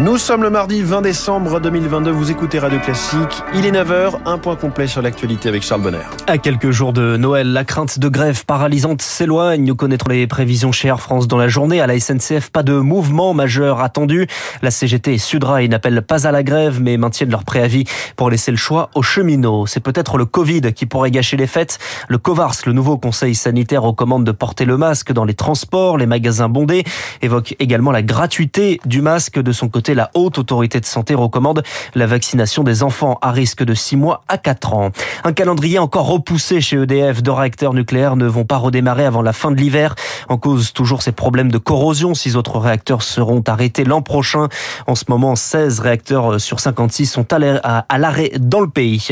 Nous sommes le mardi 20 décembre 2022, vous écoutez Radio Classique, il est 9h, un point complet sur l'actualité avec Charles Bonner. À quelques jours de Noël, la crainte de grève paralysante s'éloigne. Nous connaîtrons les prévisions chez Air France dans la journée. À la SNCF, pas de mouvement majeur attendu. La CGT et Sudrail n'appellent pas à la grève, mais maintiennent leur préavis pour laisser le choix aux cheminots. C'est peut-être le Covid qui pourrait gâcher les fêtes. Le COVARS, le nouveau conseil sanitaire, recommande de porter le masque dans les transports, les magasins bondés, évoque également la gratuité du masque de son côté la haute autorité de santé recommande la vaccination des enfants à risque de 6 mois à 4 ans. Un calendrier encore repoussé chez EDF. Deux réacteurs nucléaires ne vont pas redémarrer avant la fin de l'hiver. En cause toujours ces problèmes de corrosion. Six autres réacteurs seront arrêtés l'an prochain. En ce moment, 16 réacteurs sur 56 sont à l'arrêt dans le pays.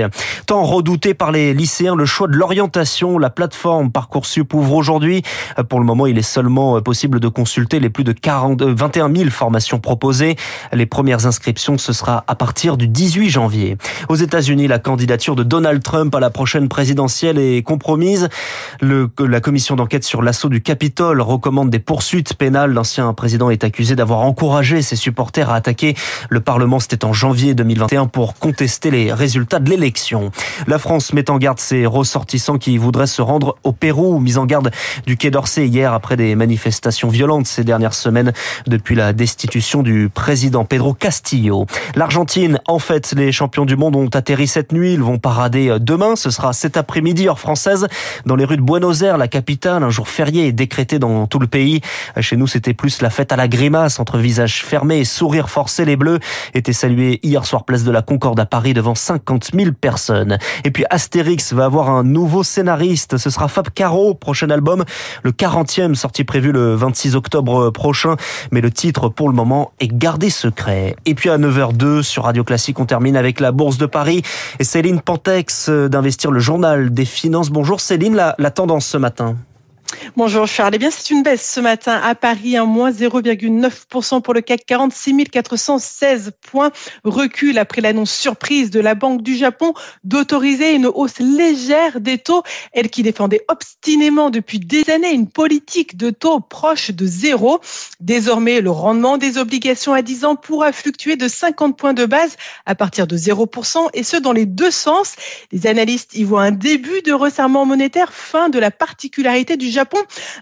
Tant redouté par les lycéens, le choix de l'orientation, la plateforme Parcoursup ouvre aujourd'hui. Pour le moment, il est seulement possible de consulter les plus de 40, 21 000 formations proposées. Les premières inscriptions, ce sera à partir du 18 janvier. Aux États-Unis, la candidature de Donald Trump à la prochaine présidentielle est compromise. La commission d'enquête sur l'assaut du Capitole recommande des poursuites pénales. L'ancien président est accusé d'avoir encouragé ses supporters à attaquer le Parlement. C'était en janvier 2021 pour contester les résultats de l'élection. La France met en garde ses ressortissants qui voudraient se rendre au Pérou. Mise en garde du Quai d'Orsay hier après des manifestations violentes ces dernières semaines depuis la destitution du président président Pedro Castillo. L'Argentine, en fait, les champions du monde ont atterri cette nuit. Ils vont parader euh, demain. Ce sera cet après-midi, heure française, dans les rues de Buenos Aires, la capitale. Un jour férié est décrété dans tout le pays. Chez nous, c'était plus la fête à la grimace, entre visages fermés et sourires forcés. Les Bleus étaient salués hier soir place de la Concorde à Paris devant 50 000 personnes. Et puis Astérix va avoir un nouveau scénariste. Ce sera Fab Caro, prochain album, le 40e, sorti prévu le 26 octobre prochain. Mais le titre, pour le moment, est gardé Et puis à 9h02 sur Radio Classique, on termine avec la Bourse de Paris et Céline Pantex euh, d'Investir le Journal des Finances. Bonjour Céline, la tendance ce matin. Bonjour Charles. Eh bien, c'est une baisse ce matin à Paris, un moins 0,9% pour le CAC 40, 6416 points. Recul après l'annonce surprise de la Banque du Japon d'autoriser une hausse légère des taux. Elle qui défendait obstinément depuis des années une politique de taux proche de zéro. Désormais, le rendement des obligations à 10 ans pourra fluctuer de 50 points de base à partir de 0% et ce dans les deux sens. Les analystes y voient un début de resserrement monétaire, fin de la particularité du Japon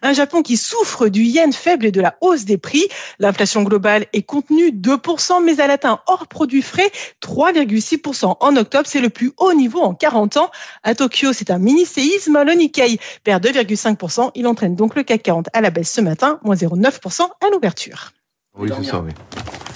Un Japon qui souffre du yen faible et de la hausse des prix. L'inflation globale est contenue 2%, mais elle atteint hors produits frais 3,6% en octobre. C'est le plus haut niveau en 40 ans. À Tokyo, c'est un mini-séisme. Le Nikkei perd 2,5%. Il entraîne donc le CAC 40 à la baisse ce matin, moins 0,9% à l'ouverture. Oui, c'est ça, oui.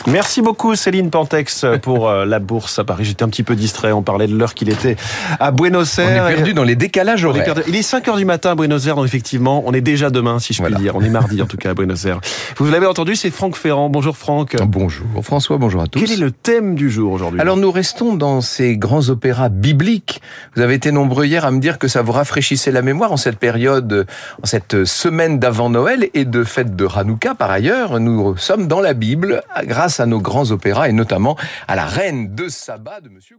Merci beaucoup Céline Pantex pour euh, la bourse à Paris. J'étais un petit peu distrait, on parlait de l'heure qu'il était à Buenos Aires. On est perdu dans les décalages horaires. Il est 5 heures du matin à Buenos Aires, donc effectivement, on est déjà demain si je puis dire. On est mardi en tout cas à Buenos Aires. Vous l'avez entendu, c'est Franck Ferrand. Bonjour Franck. Bonjour François, bonjour à tous. Quel est le thème du jour aujourd'hui Alors nous restons dans ces grands opéras bibliques. Vous avez été nombreux hier à me dire que ça vous rafraîchissait la mémoire en cette période, en cette semaine d'avant Noël et de fête de Hanouka par ailleurs. Nous sommes dans la Bible à nos grands opéras et notamment à la reine de Saba de Monsieur